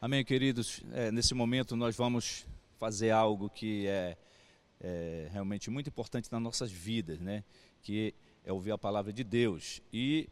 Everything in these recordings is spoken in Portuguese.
Amém, queridos. É, nesse momento nós vamos fazer algo que é, é, realmente muito importante nas nossas vidas, né? Que é ouvir a palavra de Deus. E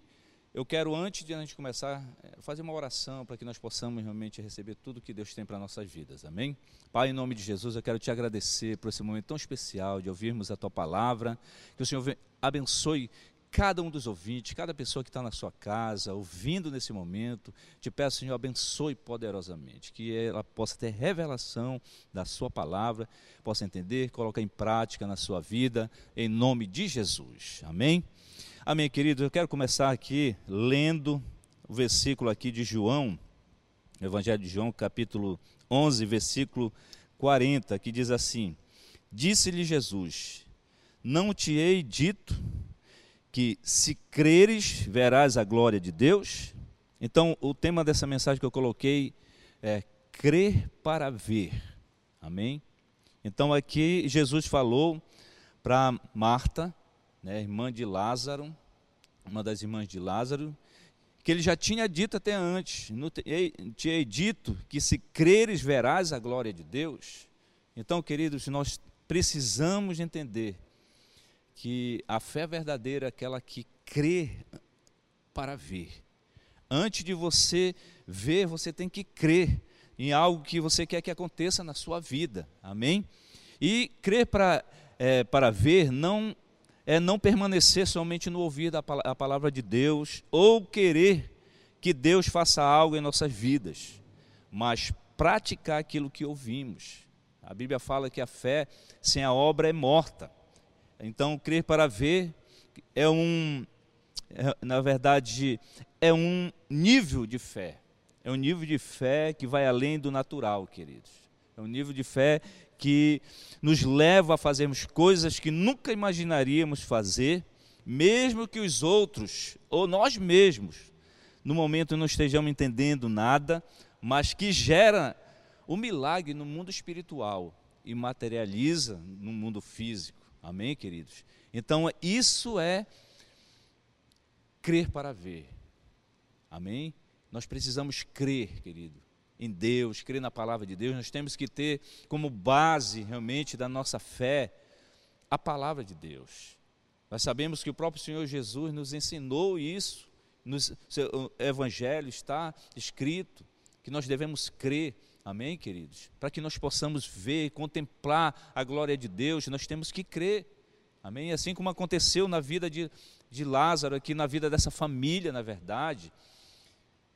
eu quero, antes de a gente começar, é, fazer uma oração para que nós possamos realmente receber tudo que Deus tem para nossas vidas. Amém? Pai, em nome de Jesus, eu quero te agradecer por esse momento tão especial de ouvirmos a tua palavra. Que o Senhor abençoe cada um dos ouvintes, cada pessoa que está na sua casa, ouvindo nesse momento, te peço, Senhor, abençoe poderosamente, que ela possa ter revelação da sua palavra, possa entender, colocar em prática na sua vida, em nome de Jesus. Amém? Amém, queridos. Eu quero começar aqui lendo o versículo aqui de João, Evangelho de João, capítulo 11, versículo 40, que diz assim: Disse-lhe Jesus: Não te hei dito que se creres, verás a glória de Deus. Então, o tema dessa mensagem que eu coloquei é crer para ver. Amém? Então, aqui Jesus falou para Marta, né, irmã de Lázaro, uma das irmãs de Lázaro, que ele já tinha dito até antes, tinha dito que se creres verás a glória de Deus. Então, queridos, nós precisamos entender que a fé verdadeira é aquela que crê para ver. Antes de você ver, você tem que crer em algo que você quer que aconteça na sua vida. Amém? E crer para, é, para ver não é não permanecer somente no ouvir da a palavra de Deus ou querer que Deus faça algo em nossas vidas, mas praticar aquilo que ouvimos. A Bíblia fala que a fé sem a obra é morta. Então, crer para ver é um, é, na verdade, é um nível de fé. É um nível de fé que vai além do natural, queridos. É um nível de fé que nos leva a fazermos coisas que nunca imaginaríamos fazer, mesmo que os outros, ou nós mesmos, no momento não estejamos entendendo nada, mas que gera o milagre no mundo espiritual e materializa no mundo físico. Amém, queridos? Então, isso é crer para ver. Amém? Nós precisamos crer, querido, em Deus, crer na palavra de Deus. Nós temos que ter como base realmente da nossa fé a palavra de Deus. Nós sabemos que o próprio Senhor Jesus nos ensinou isso, no evangelho está escrito que nós devemos crer Amém, queridos? Para que nós possamos ver, contemplar a glória de Deus, nós temos que crer. Amém? Assim como aconteceu na vida de, de Lázaro, aqui na vida dessa família, na verdade,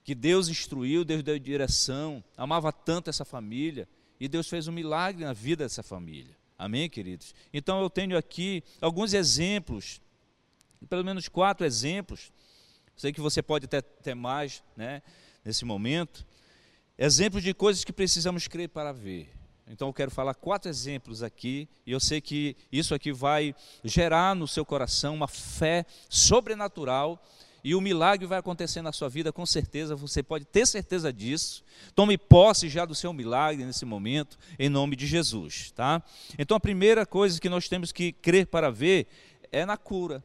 que Deus instruiu, Deus deu direção, amava tanto essa família, e Deus fez um milagre na vida dessa família. Amém, queridos? Então eu tenho aqui alguns exemplos, pelo menos quatro exemplos. Sei que você pode até ter mais, né, nesse momento Exemplos de coisas que precisamos crer para ver. Então eu quero falar quatro exemplos aqui, e eu sei que isso aqui vai gerar no seu coração uma fé sobrenatural, e o milagre vai acontecer na sua vida, com certeza, você pode ter certeza disso. Tome posse já do seu milagre nesse momento, em nome de Jesus, tá? Então a primeira coisa que nós temos que crer para ver é na cura.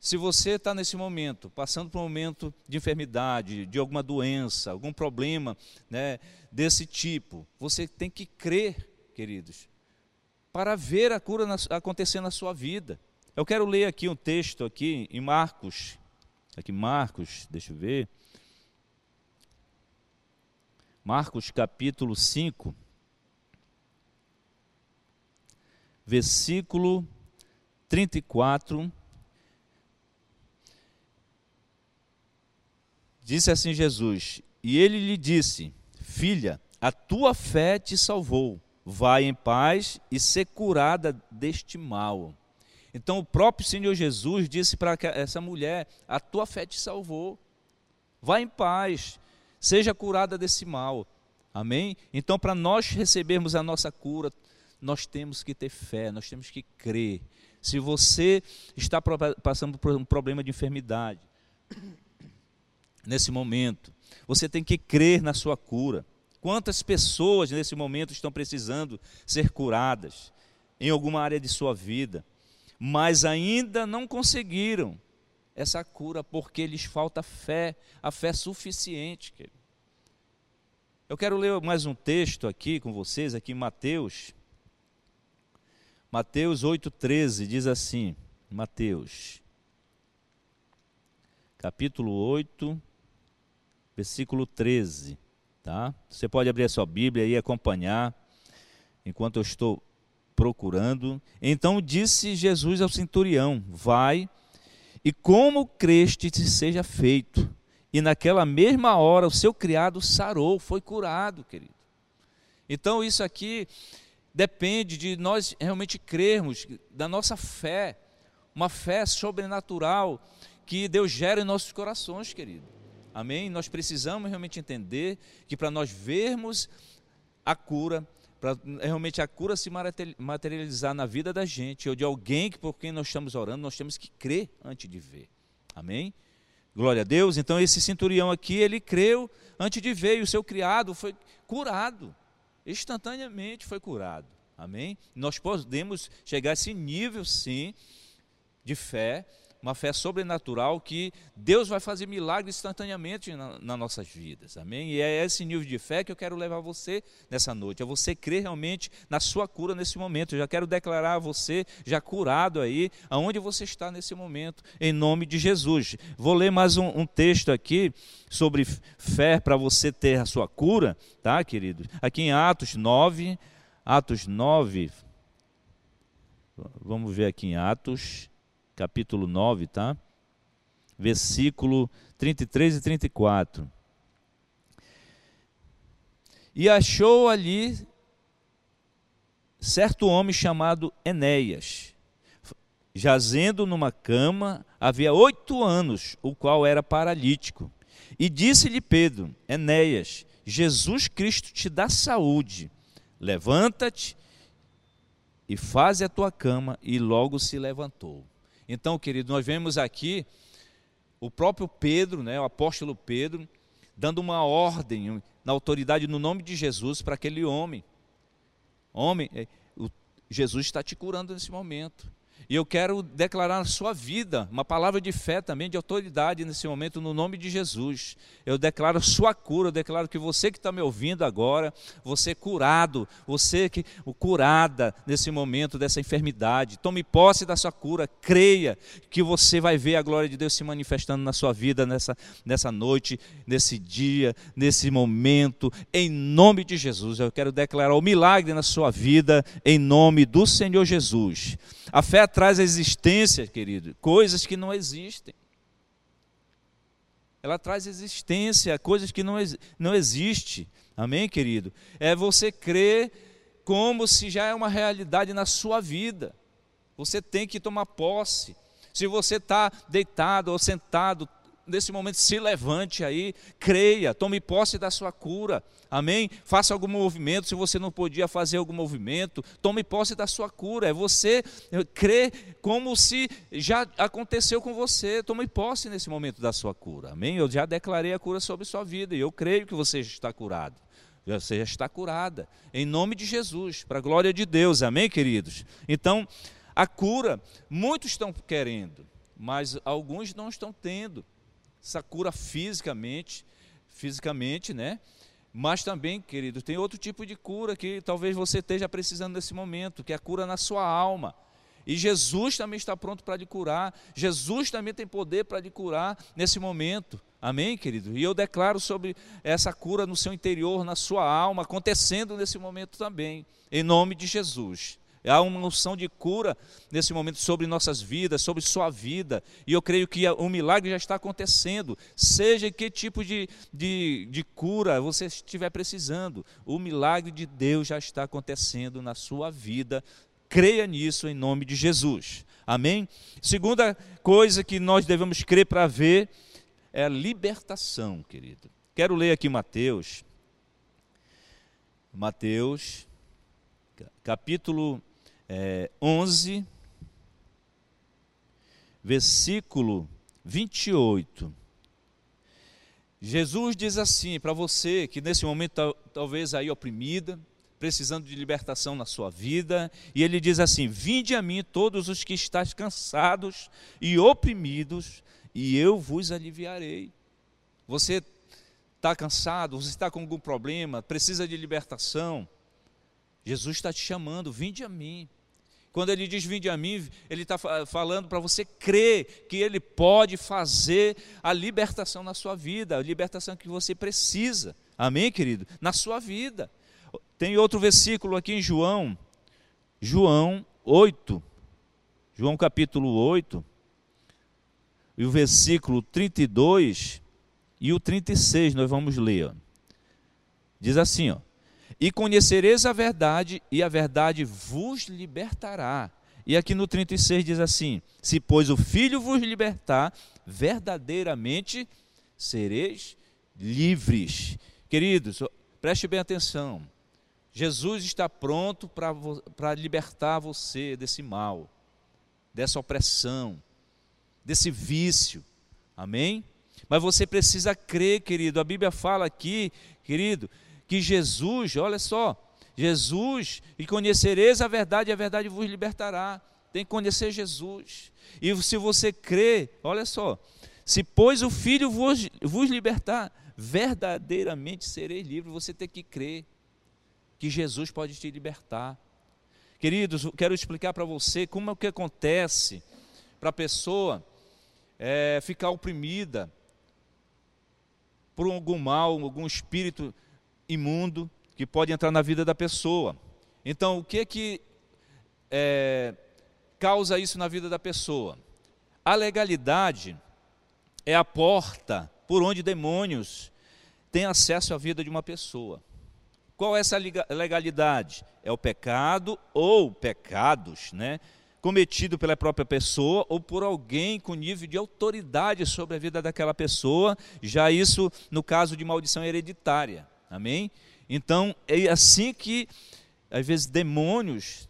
Se você está nesse momento, passando por um momento de enfermidade, de alguma doença, algum problema né, desse tipo, você tem que crer, queridos, para ver a cura na, acontecer na sua vida. Eu quero ler aqui um texto aqui em Marcos, aqui Marcos, deixa eu ver. Marcos capítulo 5, versículo 34 Disse assim Jesus: E ele lhe disse: Filha, a tua fé te salvou. Vai em paz e ser curada deste mal. Então o próprio Senhor Jesus disse para essa mulher: A tua fé te salvou. Vai em paz, seja curada desse mal. Amém? Então, para nós recebermos a nossa cura, nós temos que ter fé, nós temos que crer. Se você está passando por um problema de enfermidade, nesse momento. Você tem que crer na sua cura. Quantas pessoas nesse momento estão precisando ser curadas em alguma área de sua vida, mas ainda não conseguiram essa cura porque lhes falta fé, a fé suficiente. Eu quero ler mais um texto aqui com vocês, aqui em Mateus. Mateus 8,13 diz assim: Mateus, capítulo 8, versículo 13. Tá? Você pode abrir a sua Bíblia e acompanhar enquanto eu estou procurando. Então disse Jesus ao centurião: Vai, e como creste te seja feito. E naquela mesma hora o seu criado sarou, foi curado, querido. Então isso aqui depende de nós realmente crermos, da nossa fé, uma fé sobrenatural que Deus gera em nossos corações, querido. Amém? Nós precisamos realmente entender que para nós vermos a cura, para realmente a cura se materializar na vida da gente, ou de alguém por quem nós estamos orando, nós temos que crer antes de ver. Amém? Glória a Deus. Então esse centurião aqui, ele creu antes de ver, e o seu criado foi curado. Instantaneamente foi curado. Amém? Nós podemos chegar a esse nível, sim, de fé, uma fé sobrenatural que Deus vai fazer milagres instantaneamente na, nas nossas vidas, amém? E é esse nível de fé que eu quero levar você nessa noite, é você crer realmente na sua cura nesse momento. Eu já quero declarar a você, já curado aí, aonde você está nesse momento, em nome de Jesus. Vou ler mais um, um texto aqui sobre fé para você ter a sua cura, tá, querido? Aqui em Atos 9, Atos 9, vamos ver aqui em Atos capítulo 9, tá? Versículo 33 e 34. E achou ali certo homem chamado Enéas, jazendo numa cama havia oito anos, o qual era paralítico. E disse-lhe Pedro: Enéas, Jesus Cristo te dá saúde. Levanta-te e faze a tua cama. E logo se levantou. Então, querido, nós vemos aqui o próprio Pedro, né, o apóstolo Pedro, dando uma ordem na autoridade no nome de Jesus para aquele homem. Homem, é, Jesus está te curando nesse momento. E eu quero declarar na sua vida uma palavra de fé também, de autoridade nesse momento, no nome de Jesus. Eu declaro sua cura, eu declaro que você que está me ouvindo agora, você curado, você que curada nesse momento dessa enfermidade, tome posse da sua cura, creia que você vai ver a glória de Deus se manifestando na sua vida nessa, nessa noite, nesse dia, nesse momento, em nome de Jesus. Eu quero declarar o milagre na sua vida, em nome do Senhor Jesus. A fé traz à existência, querido, coisas que não existem. Ela traz existência, coisas que não, não existem. Amém, querido? É você crer como se já é uma realidade na sua vida. Você tem que tomar posse. Se você está deitado ou sentado, nesse momento se levante aí, creia, tome posse da sua cura. Amém? Faça algum movimento, se você não podia fazer algum movimento, tome posse da sua cura. É você crer como se já aconteceu com você. Tome posse nesse momento da sua cura. Amém? Eu já declarei a cura sobre sua vida e eu creio que você está curado. Você já está curada. Em nome de Jesus, para a glória de Deus. Amém, queridos? Então, a cura, muitos estão querendo, mas alguns não estão tendo essa cura fisicamente, fisicamente, né? Mas também, querido, tem outro tipo de cura que talvez você esteja precisando nesse momento, que é a cura na sua alma. E Jesus também está pronto para lhe curar. Jesus também tem poder para lhe curar nesse momento. Amém, querido? E eu declaro sobre essa cura no seu interior, na sua alma, acontecendo nesse momento também, em nome de Jesus. Há uma unção de cura nesse momento sobre nossas vidas, sobre sua vida. E eu creio que o milagre já está acontecendo. Seja que tipo de, de, de cura você estiver precisando, o milagre de Deus já está acontecendo na sua vida. Creia nisso em nome de Jesus. Amém? Segunda coisa que nós devemos crer para ver é a libertação, querido. Quero ler aqui Mateus. Mateus, capítulo é, 11, versículo 28. Jesus diz assim para você que nesse momento talvez aí oprimida, precisando de libertação na sua vida, e ele diz assim: Vinde a mim todos os que estáis cansados e oprimidos, e eu vos aliviarei. Você está cansado, você está com algum problema, precisa de libertação, Jesus está te chamando, vinde a mim. Quando ele diz vinde a mim, ele está falando para você crer que ele pode fazer a libertação na sua vida, a libertação que você precisa. Amém, querido? Na sua vida. Tem outro versículo aqui em João, João 8, João capítulo 8, e o versículo 32 e o 36, nós vamos ler. Diz assim, ó: E conhecereis a verdade, e a verdade vos libertará. E aqui no 36 diz assim: Se pois o Filho vos libertar, verdadeiramente sereis livres. Queridos, preste bem atenção. Jesus está pronto para libertar você desse mal, dessa opressão, desse vício. Amém? Mas você precisa crer, querido. A Bíblia fala aqui, querido, que Jesus, olha só, Jesus, e conhecereis a verdade, e a verdade vos libertará. Tem que conhecer Jesus. E se você crê, olha só, se pois o Filho vos, vos libertar, verdadeiramente sereis livres. Você tem que crer que Jesus pode te libertar. Queridos, quero explicar para você como é que acontece para a pessoa é, ficar oprimida por algum mal, algum espírito imundo que pode entrar na vida da pessoa. Então, o que é que é, causa isso na vida da pessoa? A legalidade é a porta por onde demônios têm acesso à vida de uma pessoa. Qual é essa legalidade? É o pecado ou pecados, né? Cometido pela própria pessoa ou por alguém com nível de autoridade sobre a vida daquela pessoa, já isso no caso de maldição hereditária. Amém? Então, é assim que, às vezes, demônios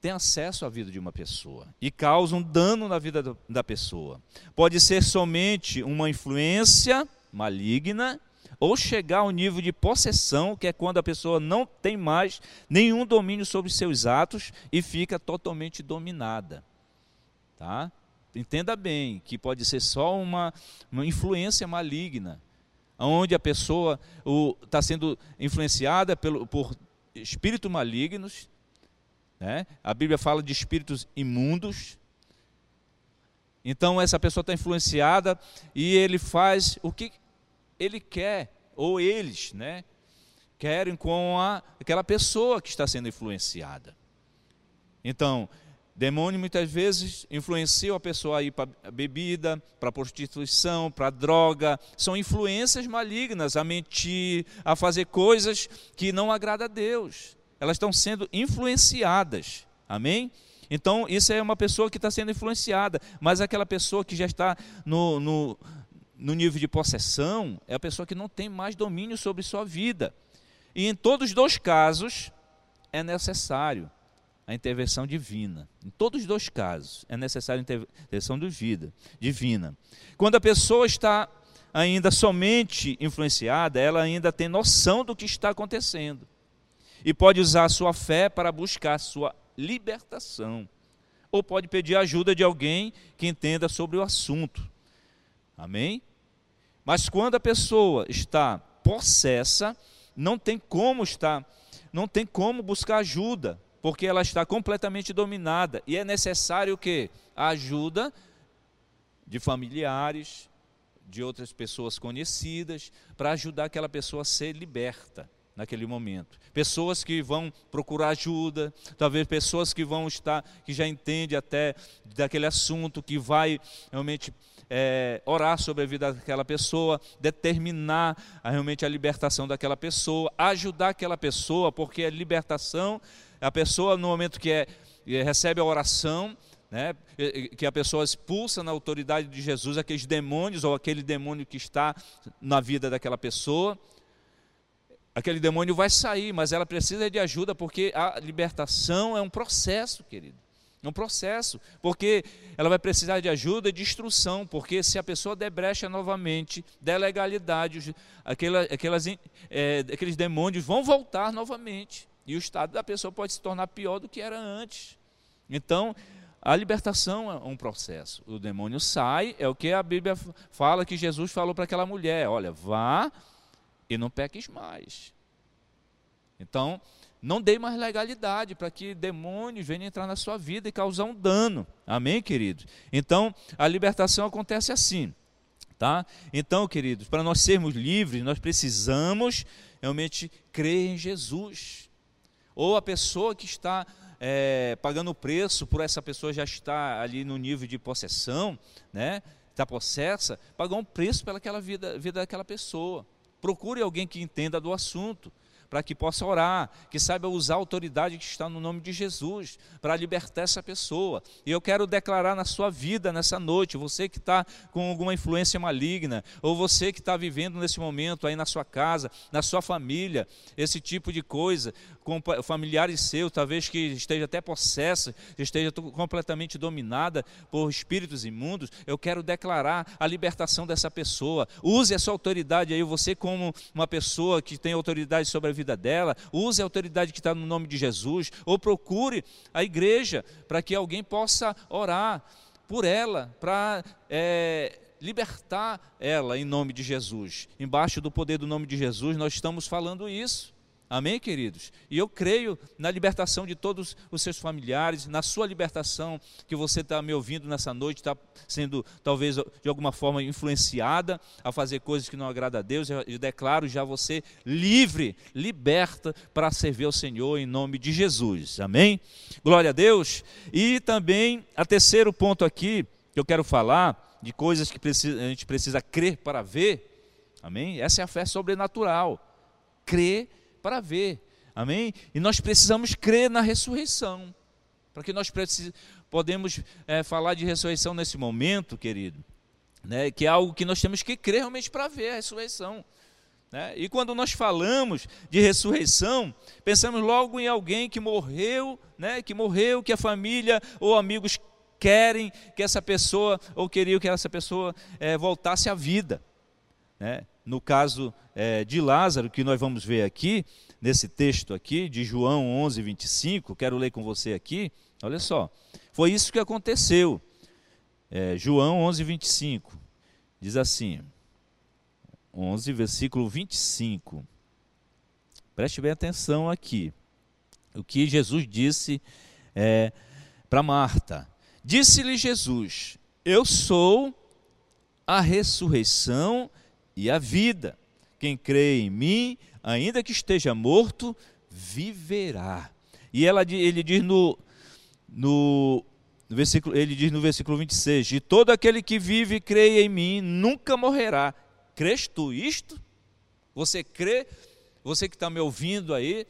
têm acesso à vida de uma pessoa e causam dano na vida da pessoa. Pode ser somente uma influência maligna ou chegar ao nível de possessão, que é quando a pessoa não tem mais nenhum domínio sobre seus atos e fica totalmente dominada. Tá? Entenda bem que pode ser só uma, uma influência maligna, onde a pessoa está sendo influenciada pelo, por espíritos malignos. Né? A Bíblia fala de espíritos imundos. Então essa pessoa está influenciada e ele faz o que ele quer, ou eles, né, querem com a, aquela pessoa que está sendo influenciada. Então, demônio muitas vezes influencia a pessoa a ir para bebida, para prostituição, para droga. São influências malignas a mentir, a fazer coisas que não agrada a Deus. Elas estão sendo influenciadas. Amém? Então, isso é uma pessoa que está sendo influenciada, mas aquela pessoa que já está no, no, no nível de possessão é a pessoa que não tem mais domínio sobre sua vida. E em todos os dois casos é necessário a intervenção divina. Em todos os dois casos é necessária a intervenção vida, divina. Quando a pessoa está ainda somente influenciada, ela ainda tem noção do que está acontecendo e pode usar a sua fé para buscar a sua libertação. Ou pode pedir ajuda de alguém que entenda sobre o assunto. Amém? Mas quando a pessoa está possessa, não tem como estar, não tem como buscar ajuda, porque ela está completamente dominada e é necessário que? A ajuda de familiares, de outras pessoas conhecidas, para ajudar aquela pessoa a ser liberta naquele momento. Pessoas que vão procurar ajuda, talvez pessoas que vão estar, que já entendem até daquele assunto, que vai realmente é, orar sobre a vida daquela pessoa, determinar a, realmente a libertação daquela pessoa, ajudar aquela pessoa, porque a libertação, a pessoa no momento que é, recebe a oração, né, que a pessoa expulsa na autoridade de Jesus aqueles demônios ou aquele demônio que está na vida daquela pessoa, aquele demônio vai sair, mas ela precisa de ajuda porque a libertação é um processo, querido. É um processo, porque ela vai precisar de ajuda e de instrução, porque se a pessoa der brecha novamente, der legalidade, aquela, aquelas, é, aqueles demônios vão voltar novamente. E o estado da pessoa pode se tornar pior do que era antes. Então, a libertação é um processo. O demônio sai, é o que a Bíblia fala que Jesus falou para aquela mulher: olha, vá e não peques mais. Então, não dê mais legalidade para que demônios venham entrar na sua vida e causar um dano. Amém, queridos? Então, a libertação acontece assim. Tá? Então, queridos, para nós sermos livres, nós precisamos realmente crer em Jesus. Ou a pessoa que está é, pagando o preço por essa pessoa já estar ali no nível de possessão, né? está possessa, pagar um preço pelaquela vida, vida daquela pessoa. Procure alguém que entenda do assunto para que possa orar, que saiba usar a autoridade que está no nome de Jesus, para libertar essa pessoa. E eu quero declarar na sua vida nessa noite, você que está com alguma influência maligna, ou você que está vivendo nesse momento aí na sua casa, na sua família, esse tipo de coisa, com familiares seus, talvez que esteja até possessa, esteja completamente dominada por espíritos imundos, eu quero declarar a libertação dessa pessoa. Use essa autoridade aí, você como uma pessoa que tem autoridade sobre a vida dela, use a autoridade que está no nome de Jesus, ou procure a igreja para que alguém possa orar por ela, para é, libertar ela em nome de Jesus. Embaixo do poder do nome de Jesus, nós estamos falando isso. Amém, queridos? E eu creio na libertação de todos os seus familiares, na sua libertação, que você está me ouvindo nessa noite, está sendo talvez de alguma forma influenciada a fazer coisas que não agradam a Deus. Eu declaro já você livre, liberta para servir ao Senhor em nome de Jesus. Amém? Glória a Deus. E também, a terceiro ponto aqui, que eu quero falar, de coisas que precisa, a gente precisa crer para ver. Amém? Essa é a fé sobrenatural. Crer para ver. Amém? E nós precisamos crer na ressurreição. Para que nós podemos é, falar de ressurreição nesse momento, querido, né, que é algo que nós temos que crer realmente para ver a ressurreição. Né? E quando nós falamos de ressurreição, pensamos logo em alguém que morreu, né, que morreu, que a família ou amigos querem que essa pessoa, ou queriam que essa pessoa é, voltasse à vida. Né? No caso é, de Lázaro, que nós vamos ver aqui, nesse texto aqui, de João 11, 25, quero ler com você aqui, olha só, foi isso que aconteceu. É, João 11, 25, diz assim, 11, versículo 25, preste bem atenção aqui, o que Jesus disse é, para Marta. Disse-lhe Jesus: Eu sou a ressurreição e a vida. Quem crê em mim, ainda que esteja morto, viverá. E ela, ele diz no, no, no versículo, ele diz no versículo 26: E todo aquele que vive e crê em mim nunca morrerá. Crês tu isto? Você crê? Você que está me ouvindo aí,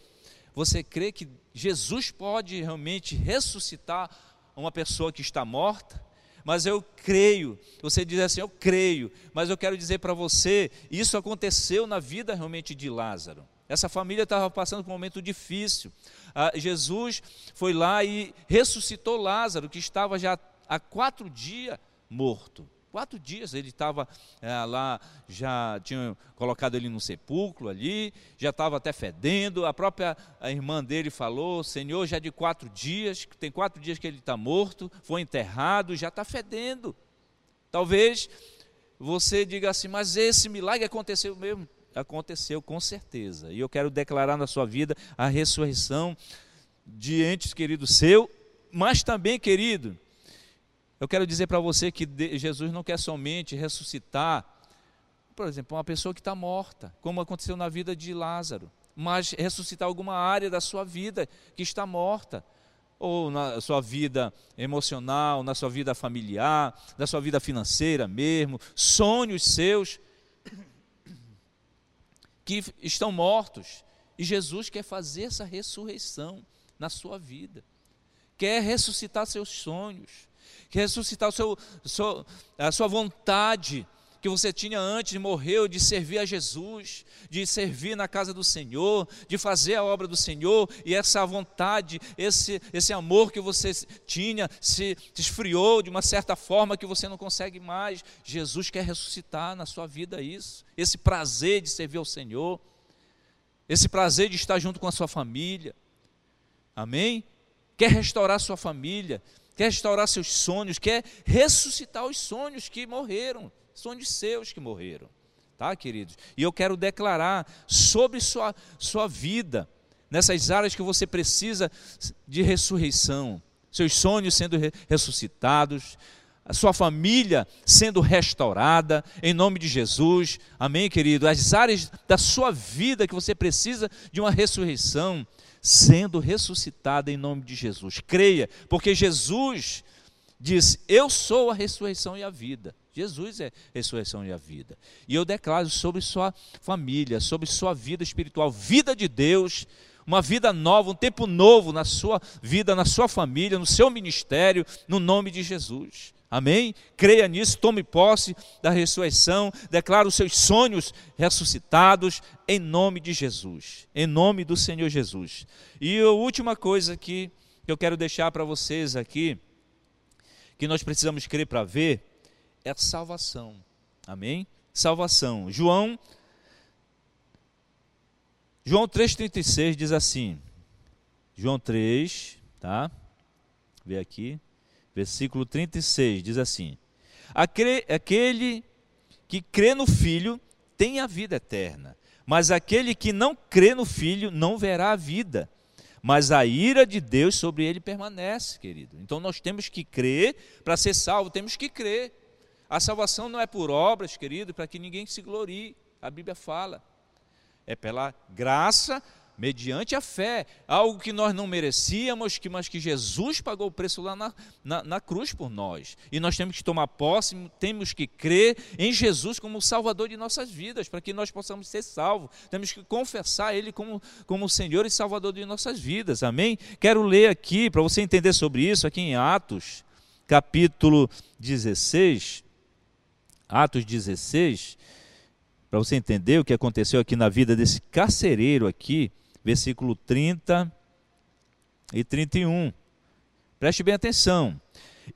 você crê que Jesus pode realmente ressuscitar uma pessoa que está morta? Mas eu creio. Você diz assim, eu creio, mas eu quero dizer para você, isso aconteceu na vida realmente de Lázaro. Essa família estava passando por um momento difícil. Ah, Jesus foi lá e ressuscitou Lázaro, que estava já há quatro dias morto. Quatro dias ele estava é, lá, já tinham colocado ele no sepulcro ali, já estava até fedendo. A própria a irmã dele falou: Senhor, já de quatro dias, tem quatro dias que ele está morto, foi enterrado, já está fedendo. Talvez você diga assim, mas esse milagre aconteceu mesmo? Aconteceu com certeza. E eu quero declarar na sua vida a ressurreição de entes querido seu, mas também, querido, eu quero dizer para você que Jesus não quer somente ressuscitar, por exemplo, uma pessoa que está morta, como aconteceu na vida de Lázaro, mas ressuscitar alguma área da sua vida que está morta, ou na sua vida emocional, na sua vida familiar, na sua vida financeira mesmo, sonhos seus que estão mortos. E Jesus quer fazer essa ressurreição na sua vida, quer ressuscitar seus sonhos, ressuscitar o seu, a sua vontade que você tinha antes de morrer, de servir a Jesus, de servir na casa do Senhor, de fazer a obra do Senhor, e essa vontade, esse, esse amor que você tinha se esfriou de uma certa forma que você não consegue mais. Jesus quer ressuscitar na sua vida isso, esse prazer de servir ao Senhor, esse prazer de estar junto com a sua família. Amém? Quer restaurar a sua família, quer restaurar seus sonhos, quer ressuscitar os sonhos que morreram, sonhos seus que morreram. tá, queridos? E eu quero declarar sobre sua, sua vida, nessas áreas que você precisa de ressurreição, seus sonhos sendo ressuscitados, a sua família sendo restaurada, em nome de Jesus, amém, querido? As áreas da sua vida que você precisa de uma ressurreição, sendo ressuscitada em nome de Jesus. Creia, porque Jesus disse: Eu sou a ressurreição e a vida. Jesus é a ressurreição e a vida. E eu declaro sobre sua família, sobre sua vida espiritual, vida de Deus, uma vida nova, um tempo novo na sua vida, na sua família, no seu ministério, no nome de Jesus. Amém? Creia nisso, tome posse da ressurreição, declare os seus sonhos ressuscitados em nome de Jesus, em nome do Senhor Jesus. E a última coisa que eu quero deixar para vocês aqui, que nós precisamos crer para ver, é a salvação. Amém? Salvação. João João 3:36 diz assim. João 3, tá? Vê aqui. Versículo 36 diz assim: Aquele que crê no Filho tem a vida eterna, mas aquele que não crê no Filho não verá a vida, mas a ira de Deus sobre ele permanece, querido. Então nós temos que crer para ser salvo, temos que crer. A salvação não é por obras, querido, para que ninguém se glorie. A Bíblia fala. É pela graça mediante a fé, algo que nós não merecíamos, que, mas que Jesus pagou o preço lá na, na, na, cruz por nós. E nós temos que tomar posse, temos que crer em Jesus como Salvador de nossas vidas, para que nós possamos ser salvos. Temos que confessar Ele como, como Senhor e Salvador de nossas vidas. Amém? Quero ler aqui, para você entender sobre isso, aqui em Atos, capítulo 16. Atos 16 para você entender o que aconteceu aqui na vida desse carcereiro aqui, versículo 30 e 31. Preste bem atenção.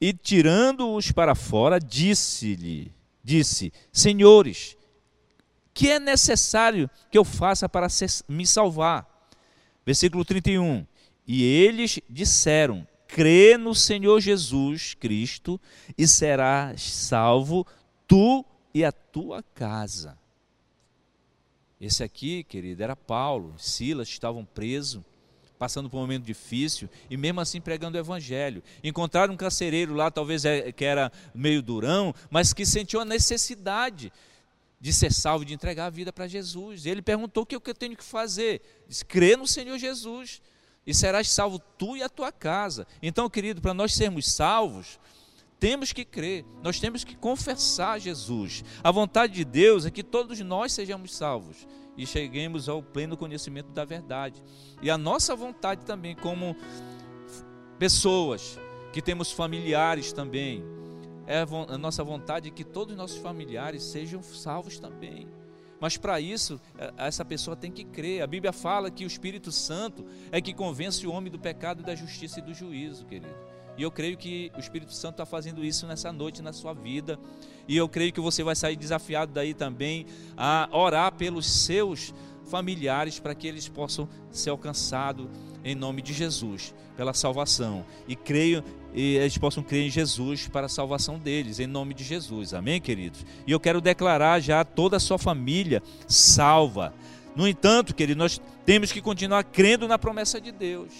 E tirando-os para fora, disse-lhe, disse: Senhores, que é necessário que eu faça para me salvar? Versículo 31. E eles disseram: Crê no Senhor Jesus Cristo e serás salvo tu e a tua casa. Esse aqui, querido, era Paulo, Silas estavam presos, passando por um momento difícil e mesmo assim pregando o evangelho. Encontraram um carcereiro lá, talvez é, que era meio durão, mas que sentiu a necessidade de ser salvo, de entregar a vida para Jesus. Ele perguntou: o que eu tenho que fazer? Diz: crê no Senhor Jesus e serás salvo tu e a tua casa. Então, querido, para nós sermos salvos, temos que crer, nós temos que confessar Jesus. A vontade de Deus é que todos nós sejamos salvos e cheguemos ao pleno conhecimento da verdade. E a nossa vontade também, como pessoas que temos familiares também, é a nossa vontade é que todos os nossos familiares sejam salvos também. Mas para isso, é, essa pessoa tem que crer. A Bíblia fala que o Espírito Santo é que convence o homem do pecado, da justiça e do juízo, querido. E eu creio que o Espírito Santo está fazendo isso nessa noite na sua vida. E eu creio que você vai sair desafiado daí também a orar pelos seus familiares para que eles possam ser alcançados em nome de Jesus, pela salvação. E creio e eles possam crer em Jesus para a salvação deles, em nome de Jesus. Amém, queridos? E eu quero declarar já toda a sua família salva. No entanto, querido, nós temos que continuar crendo na promessa de Deus.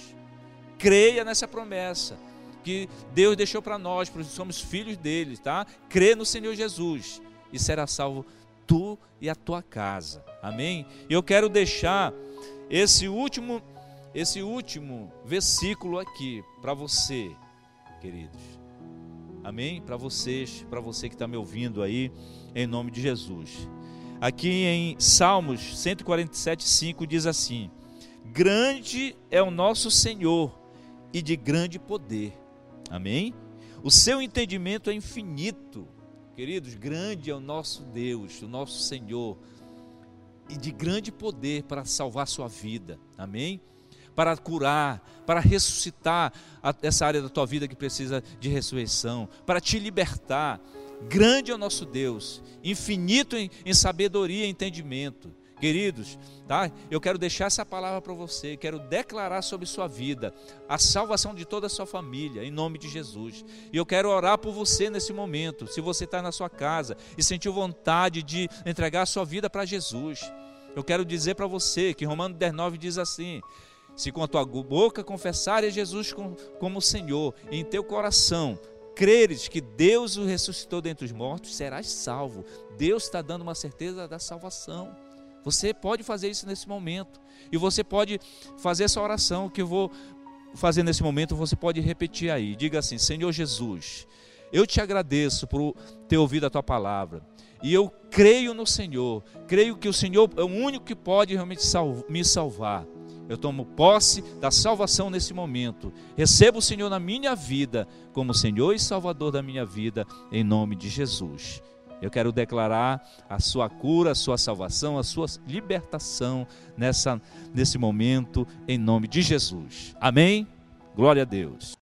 Creia nessa promessa que Deus deixou para nós, porque somos filhos dele, tá? Crê no Senhor Jesus e será salvo tu e a tua casa. Amém? Eu quero deixar esse último esse último versículo aqui para você, queridos. Amém? Para vocês, para você que está me ouvindo aí, em nome de Jesus. Aqui em Salmos 147, 5 diz assim: Grande é o nosso Senhor e de grande poder. Amém? O seu entendimento é infinito. Queridos, grande é o nosso Deus, o nosso Senhor, e de grande poder para salvar sua vida. Amém? Para curar, para ressuscitar essa área da tua vida que precisa de ressurreição, para te libertar. Grande é o nosso Deus, infinito em, em sabedoria e entendimento Queridos, tá? Eu quero deixar essa palavra para você, quero declarar sobre sua vida a salvação de toda a sua família, em nome de Jesus. E eu quero orar por você nesse momento. Se você está na sua casa e sentiu vontade de entregar a sua vida para Jesus, eu quero dizer para você que Romano 19 diz assim: se com a tua boca confessares Jesus como Senhor, e em teu coração creres que Deus o ressuscitou dentre os mortos, serás salvo. Deus está dando uma certeza da salvação. Você pode fazer isso nesse momento. E você pode fazer essa oração que eu vou fazer nesse momento, você pode repetir aí. Diga assim: Senhor Jesus, eu te agradeço por ter ouvido a tua palavra. E eu creio no Senhor. Creio que o Senhor é o único que pode realmente me salvar. Eu tomo posse da salvação nesse momento. Recebo o Senhor na minha vida como Senhor e Salvador da minha vida, em nome de Jesus. Eu quero declarar a sua cura, a sua salvação, a sua libertação nessa, nesse momento, em nome de Jesus. Amém? Glória a Deus.